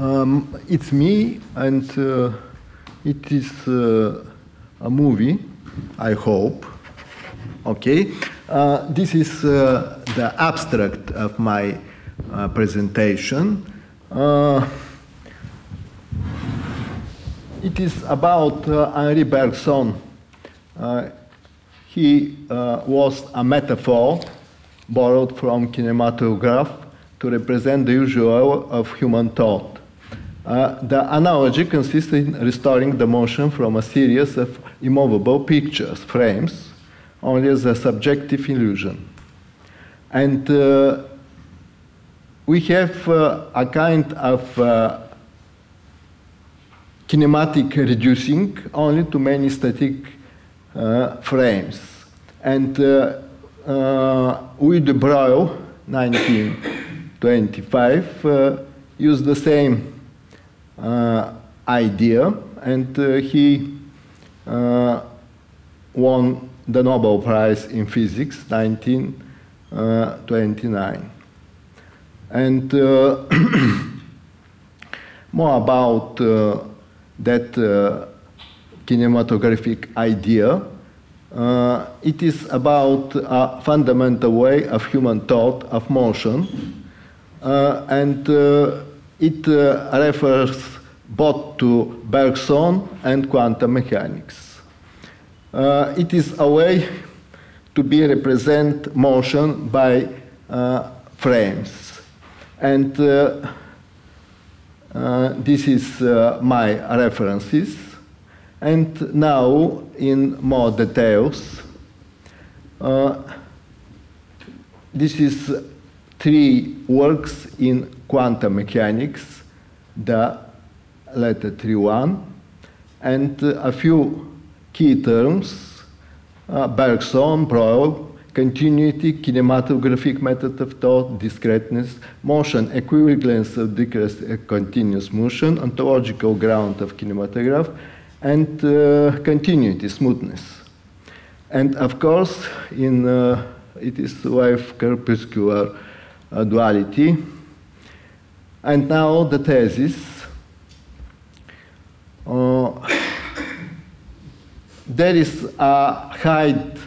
Um, it's me, and uh, it is uh, a movie, I hope. Okay, uh, this is uh, the abstract of my uh, presentation. Uh, it is about Henri Bergson. he was a metaphor borrowed from kinematograph to represent the usual of human thought. Uh, the analogy consists in restoring the motion from a series of immovable pictures, frames, only as a subjective illusion. And uh, we have uh, a kind of uh, kinematic reducing only to many static uh, frames. And Louis de Broglie, 1925, uh, used the same idea, and uh, he uh, won the Nobel Prize in Physics, 1929. And more about that kinematographic idea. Uh, it is about a fundamental way of human thought of motion, uh, and uh, it uh, refers both to Bergson and quantum mechanics. Uh, it is a way to be represent motion by frames, and this is my references. And now, in more details, uh, this is three works in quantum mechanics, the letter 3-1, and uh, a few key terms, uh, Bergson, Broglie, continuity, kinematographic method of thought, discreteness, motion, equivalence of decreased continuous motion, ontological ground of kinematograph, and uh, continuity, smoothness. And of course, in uh, it is wave corpuscular uh, duality. And now the thesis. Uh, there is a hide,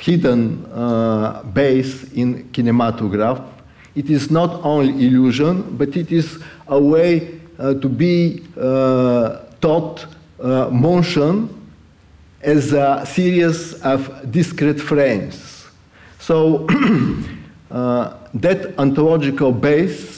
hidden uh, base in kinematograph. It is not only illusion, but it is a way uh, to be taught uh, motion as a series of discrete frames. So uh, that ontological base uh,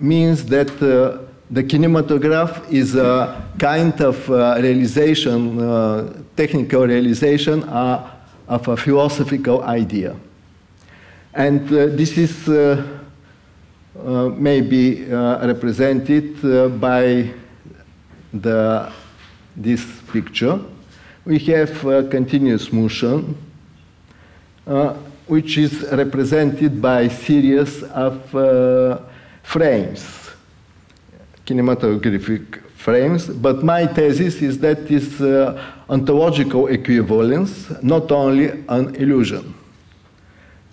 means that uh, the kinematograph is a kind of uh, realization, uh, technical realization of a philosophical idea. And this is maybe represented by the, this picture, we have continuous motion, uh, which is represented by series of uh, frames, kinematographic frames. But my thesis is that this uh, ontological equivalence, not only an illusion,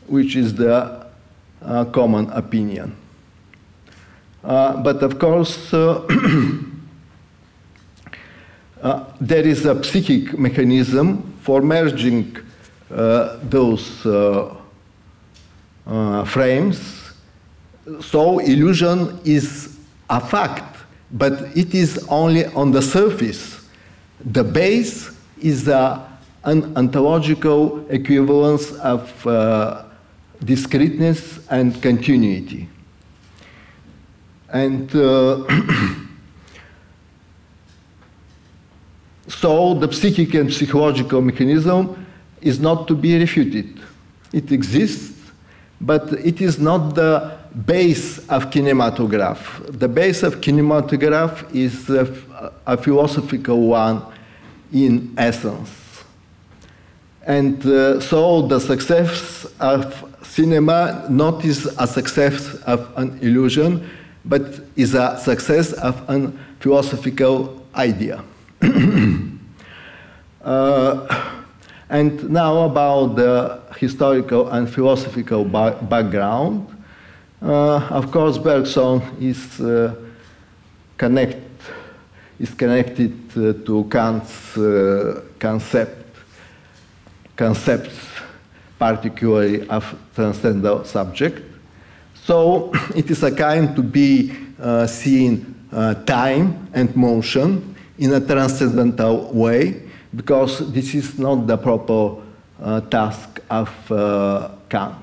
which is the uh, common opinion. Uh, but of course, uh, uh, there is a psychic mechanism for merging those frames. So illusion is a fact, but it is only on the surface. The base is a, an ontological equivalence of uh, discreteness and continuity. And So the psychic and psychological mechanism is not to be refuted. It exists, but it is not the base of kinematograph. The base of kinematograph is a, a philosophical one in essence. And uh, so the success of cinema not is a success of an illusion, but is a success of a philosophical idea. uh, and now about the historical and philosophical ba background. Uh, of course, Bergson is uh, connect is connected uh, to Kant's uh, concept concepts, particularly of transcendental subject. So it is a kind to be uh, seen uh, time and motion in a transcendental way, because this is not the proper uh, task of uh, Kant.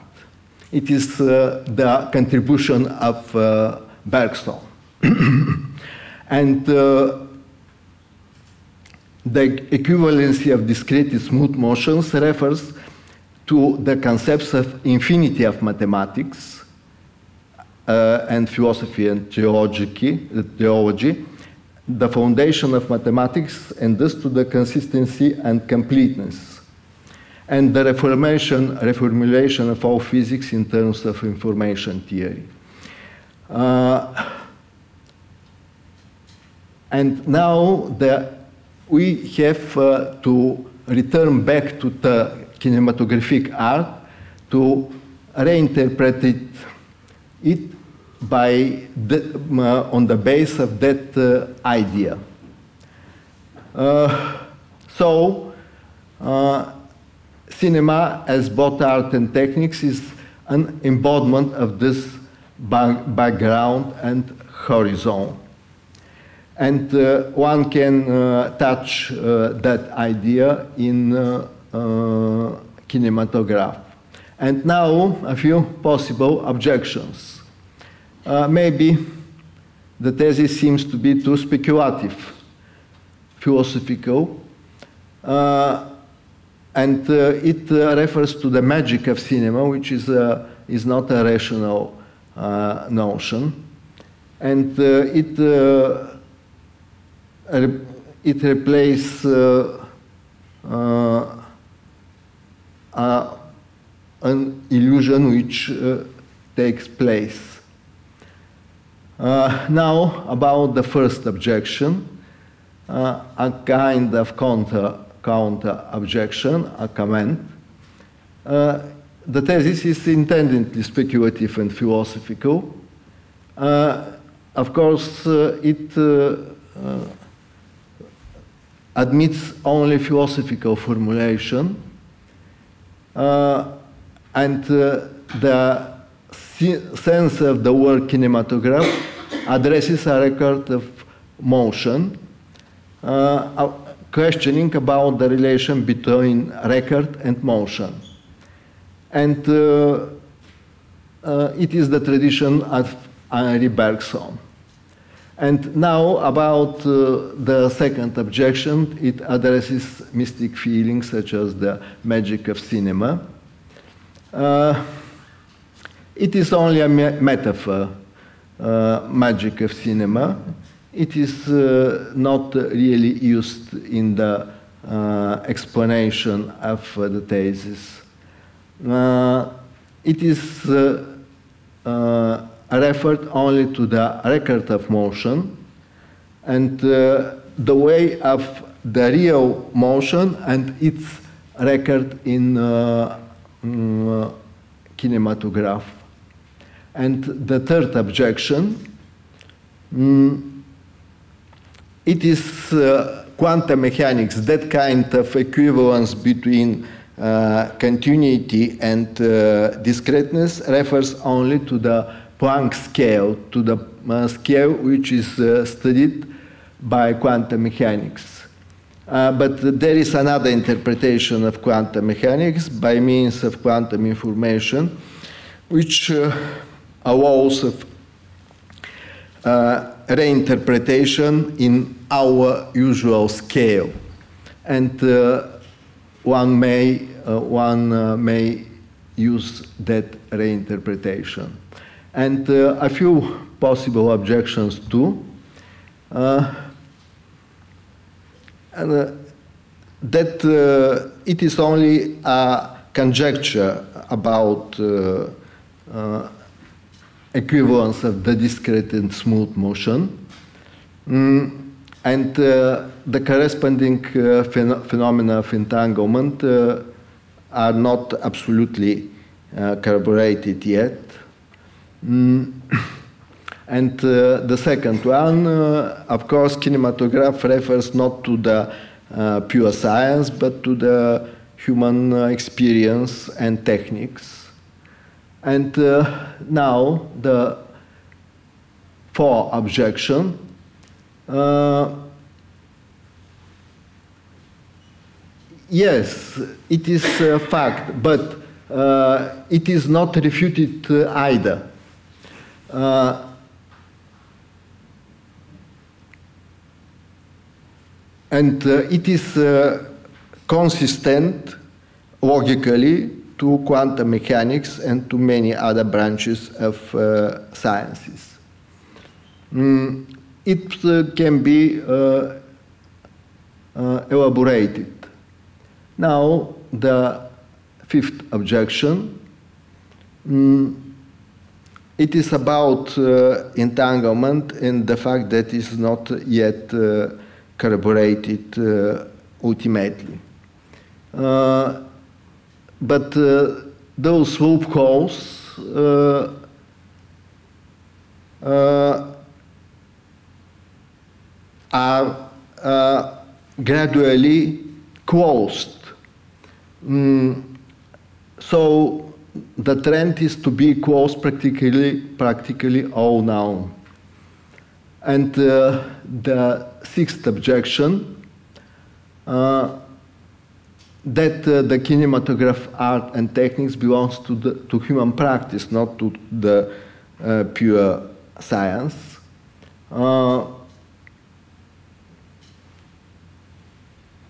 It is uh, the contribution of uh, Bergson. and the equivalency of discrete smooth motions refers to the concepts of infinity of mathematics uh, and philosophy and theology, theology, the foundation of mathematics, and thus to the consistency and completeness, and the reformation, reformulation of all physics in terms of information theory. Uh, and now the, we have uh, to return back to the kinematographic art to reinterpret it, it by the, uh, on the base of that uh, idea. Uh, so, uh, cinema as both art and techniques is an embodiment of this back background and horizon. And uh, one can uh, touch that idea in kinematograph. And now a few possible objections. Uh, maybe the thesis seems to be too speculative, philosophical, and it refers to the magic of cinema, which is, is not a rational notion. And it it replaces uh, uh, uh, an illusion which takes place. Uh, now, about the first objection, uh, a kind of counter, counter objection, a comment. Uh, the thesis is intendedly speculative and philosophical. of course, it admits only philosophical formulation, uh, and uh, the sense of the word kinematograph addresses a record of motion, uh, questioning about the relation between record and motion. And uh, uh, it is the tradition of Henri Bergson. And now about uh, the second objection, it addresses mystic feelings such as the magic of cinema. Uh, it is only a me metaphor, uh, magic of cinema. It is uh, not really used in the uh, explanation of uh, the thesis. it is referred only to the record of motion and uh, the way of the real motion and its record in uh, mm, kinematograph. And the third objection, mm, it is uh, quantum mechanics, that kind of equivalence between uh, continuity and uh, discreteness refers only to the Planck scale to the uh, scale which is uh, studied by quantum mechanics. Uh, but there is another interpretation of quantum mechanics by means of quantum information, which allows uh, reinterpretation in our usual scale. And uh, one may, one may use that reinterpretation and uh, a few possible objections too. Uh, and uh, that uh, it is only a conjecture about uh, uh, equivalence of the discrete and smooth motion. Mm, and the corresponding phen phenomena of entanglement are not absolutely corroborated yet. Mm. And uh, the second one, uh, of course, kinematograph refers not to the uh, pure science, but to the human uh, experience and techniques. And uh, now the four objection. Uh, yes, it is a fact, but it is not refuted either. And uh, it is uh, consistent logically to quantum mechanics and to many other branches of uh, sciences. Mm, it uh, can be uh, uh, elaborated. Now, the fifth objection. Mm, it is about entanglement and the fact that it is not yet corroborated uh, ultimately. Uh, but uh, those loopholes are gradually closed. Mm, so the trend is to be closed practically, practically all now. And uh, the sixth objection uh, that uh, the kinematograph art and techniques belongs to, the, to human practice, not to the uh, pure science. Uh,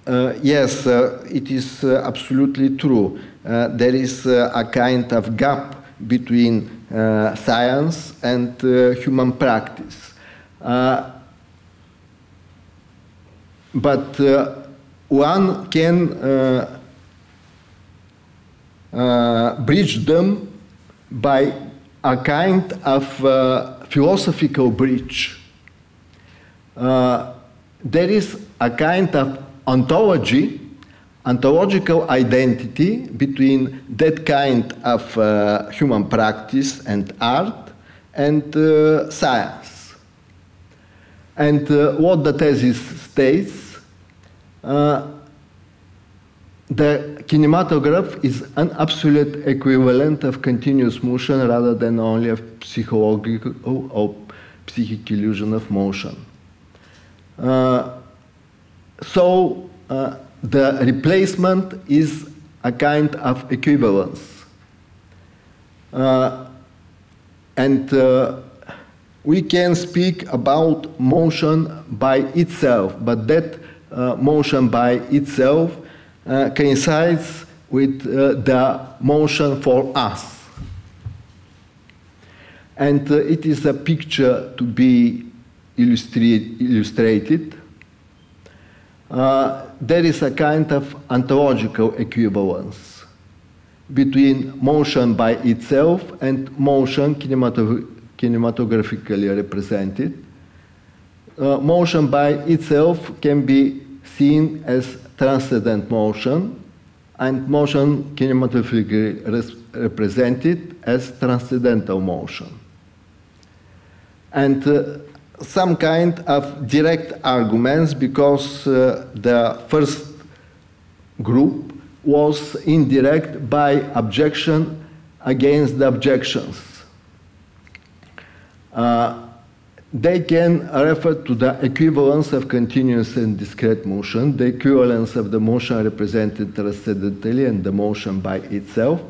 uh, yes, it is absolutely true. there is a kind of gap between science and human practice. Uh, but uh, one can uh, bridge them by a kind of philosophical bridge. there is a kind of ontology ontological identity between that kind of uh, human practice and art and uh, science. And uh, what the thesis states, uh, the kinematograph is an absolute equivalent of continuous motion rather than only a psychological or psychic illusion of motion. Uh, so uh, the replacement is a kind of equivalence. Uh, and uh, we can speak about motion by itself, but that motion by itself uh, coincides with uh, the motion for us. And uh, it is a picture to be illustrate, illustrated. Uh, there is a kind of ontological equivalence between motion by itself and motion kinematographic kinematographically represented. Uh, motion by itself can be seen as transcendent motion, and motion kinematographically represented as transcendental motion. And uh, some kind of direct arguments because uh, the first group was indirect by objection against the objections. Uh, they can refer to the equivalence of continuous and discrete motion, the equivalence of the motion represented transcendentally and the motion by itself.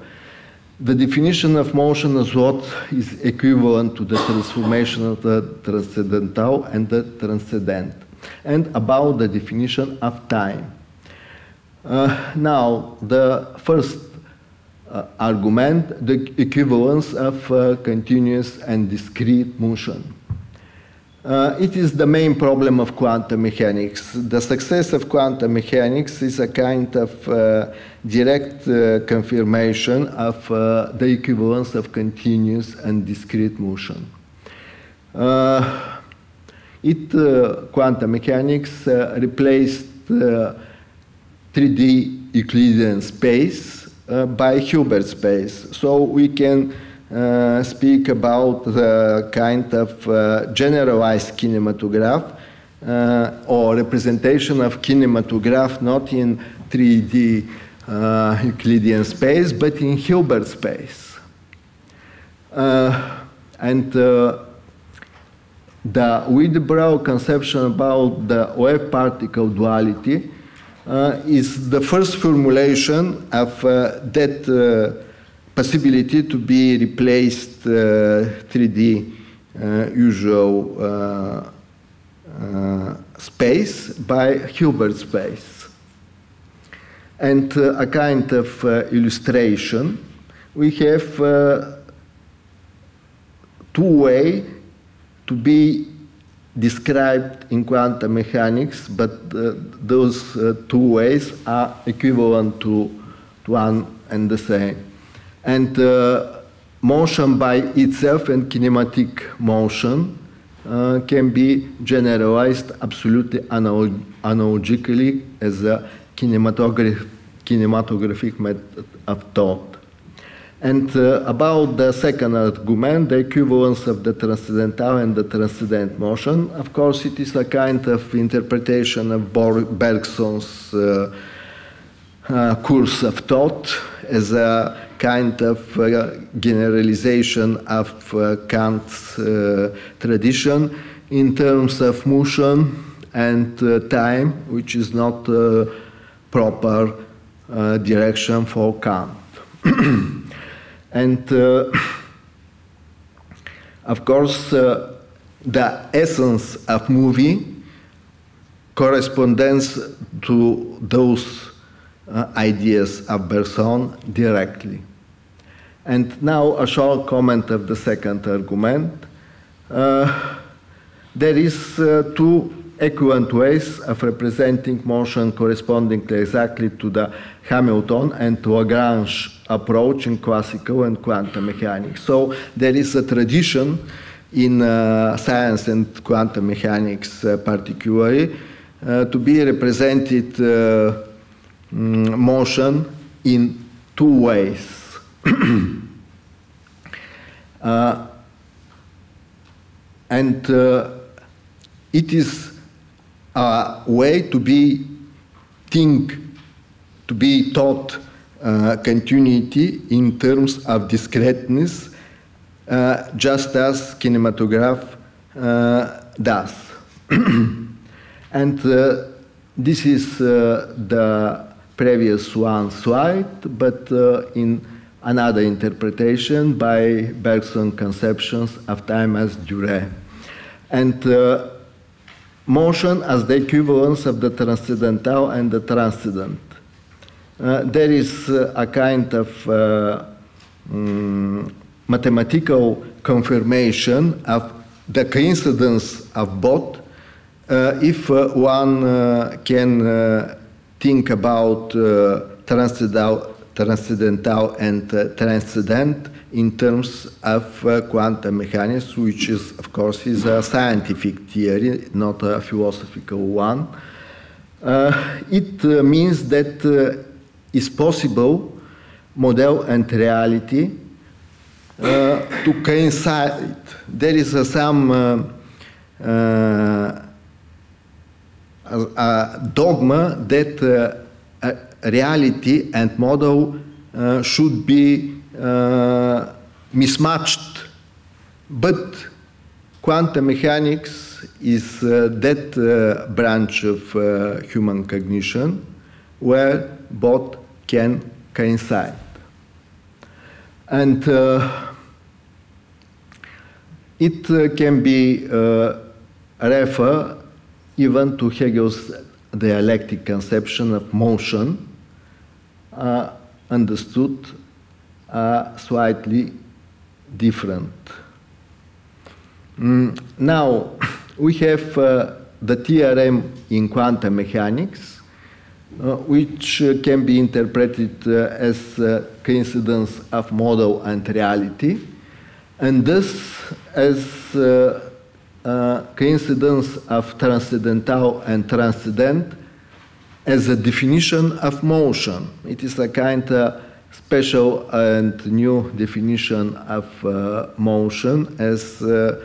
The definition of motion as what is equivalent to the transformation of the transcendental and the transcendent, and about the definition of time. Uh, now, the first uh, argument the equivalence of uh, continuous and discrete motion. Uh, it is the main problem of quantum mechanics. The success of quantum mechanics is a kind of uh, direct uh, confirmation of uh, the equivalence of continuous and discrete motion. it, quantum mechanics replaced 3D Euclidean space uh, by Hilbert space. So we can uh, speak about the kind of uh, generalized kinematograph uh, or representation of kinematograph not in 3D uh, Euclidean space but in Hilbert space. Uh, and the de Broglie conception about the wave particle duality uh, is the first formulation of uh, that uh, possibility to be replaced uh, 3D uh, usual uh, space by Hilbert space. And a kind of illustration, we have two way to be described in quantum mechanics, but uh, those uh, two ways are equivalent to, to one and the same. And uh, motion by itself and kinematic motion uh, can be generalized absolutely analog analogically as a kinematograph kinematographic method of thought. And uh, about the second argument, the equivalence of the transcendental and the transcendent motion, of course, it is a kind of interpretation of Bergson's uh, uh, course of thought as a kind of uh, generalization of uh, Kant's uh, tradition in terms of motion and time, which is not a proper direction for Kant. And uh, of course, uh, the essence of movie corresponds to those uh, ideas of Bergson directly. And now a short comment of the second argument. Uh, there is uh, two equivalent ways of representing motion corresponding exactly to the Hamilton and to Lagrange approach in classical and quantum mechanics. So there is a tradition in uh, science and quantum mechanics uh, particularly uh, to be represented uh, motion in two ways. Uh, and uh, it is a way to be think, to be taught uh, continuity in terms of discreteness, uh, just as kinematograph uh, does. and uh, this is the previous one slide, but uh, in another interpretation by Bergson conceptions of time as durée. And motion as the equivalence of the transcendental and the transcendent. Uh, there is uh, a kind of uh, um, mathematical confirmation of the coincidence of both uh, if uh, one uh, can think about transcendental, transcendental and transcendent in terms of uh, quantum mechanics, which is, of course, is a scientific theory, not a philosophical one. Uh, it uh, means that uh, it's possible model and reality uh, to coincide. There is some uh, dogma that reality and model should be uh, mismatched. But quantum mechanics is uh, that uh, branch of uh, human cognition where both can coincide. And uh, it uh, can be referred even to Hegel's dialectic conception of motion, understood are slightly different. Mm, now, we have uh, the theorem in quantum mechanics, uh, which uh, can be interpreted uh, as coincidence of model and reality, and this as uh, coincidence of transcendental and transcendent as a definition of motion. It is a kind of special and new definition of uh, motion as uh,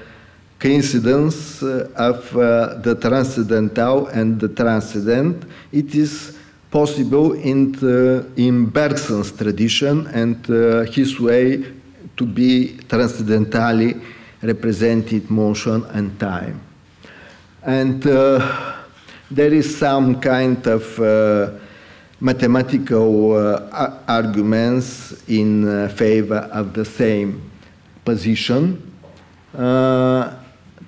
coincidence uh, of uh, the transcendental and the transcendent. It is possible in, the, in Bergson's tradition and uh, his way to be transcendentally represented motion and time. And uh, there is some kind of uh, mathematical uh, arguments in uh, favor of the same position. Uh,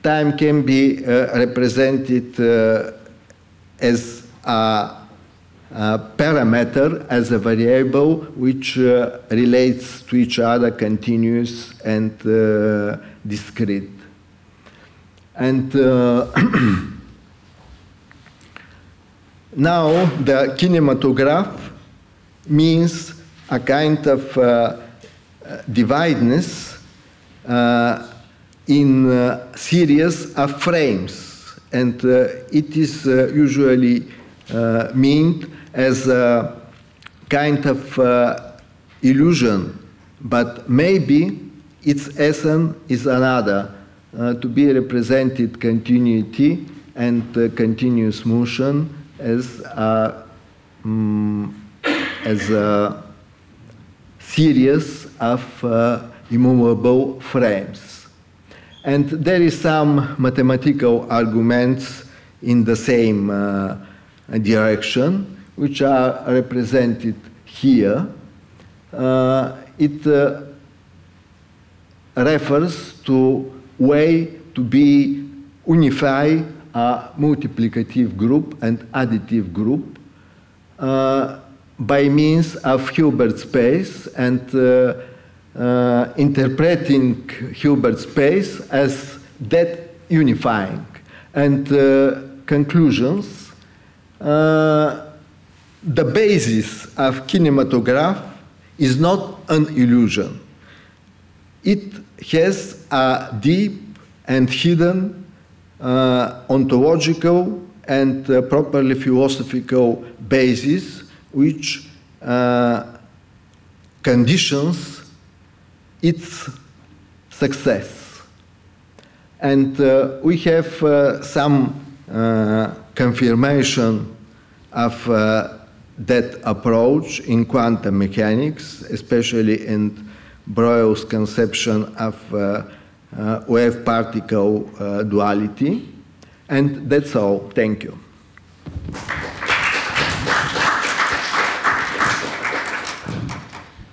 time can be uh, represented as a, a, parameter, as a variable which relates to each other, continuous and discrete. And Now, the kinematograph means a kind of uh, divideness uh, in uh, series of frames, and uh, it is uh, usually uh, meant as a kind of illusion, but maybe its essence is another, to be represented continuity and continuous motion as a, um, as a series of uh, immovable frames. And there is some mathematical arguments in the same uh, direction, which are represented here. Uh, it uh, refers to way to be unify a multiplicative group and additive group uh, by means of Hilbert space and uh, uh, interpreting Hilbert space as that unifying. And uh, conclusions, uh, the basis of kinematograph is not an illusion. It has a deep and hidden uh, ontological and uh, properly philosophical basis which uh, conditions its success. And uh, we have uh, some uh, confirmation of that approach in quantum mechanics, especially in Broglie's conception of uh, wave particle uh, duality. And that's all. Thank you.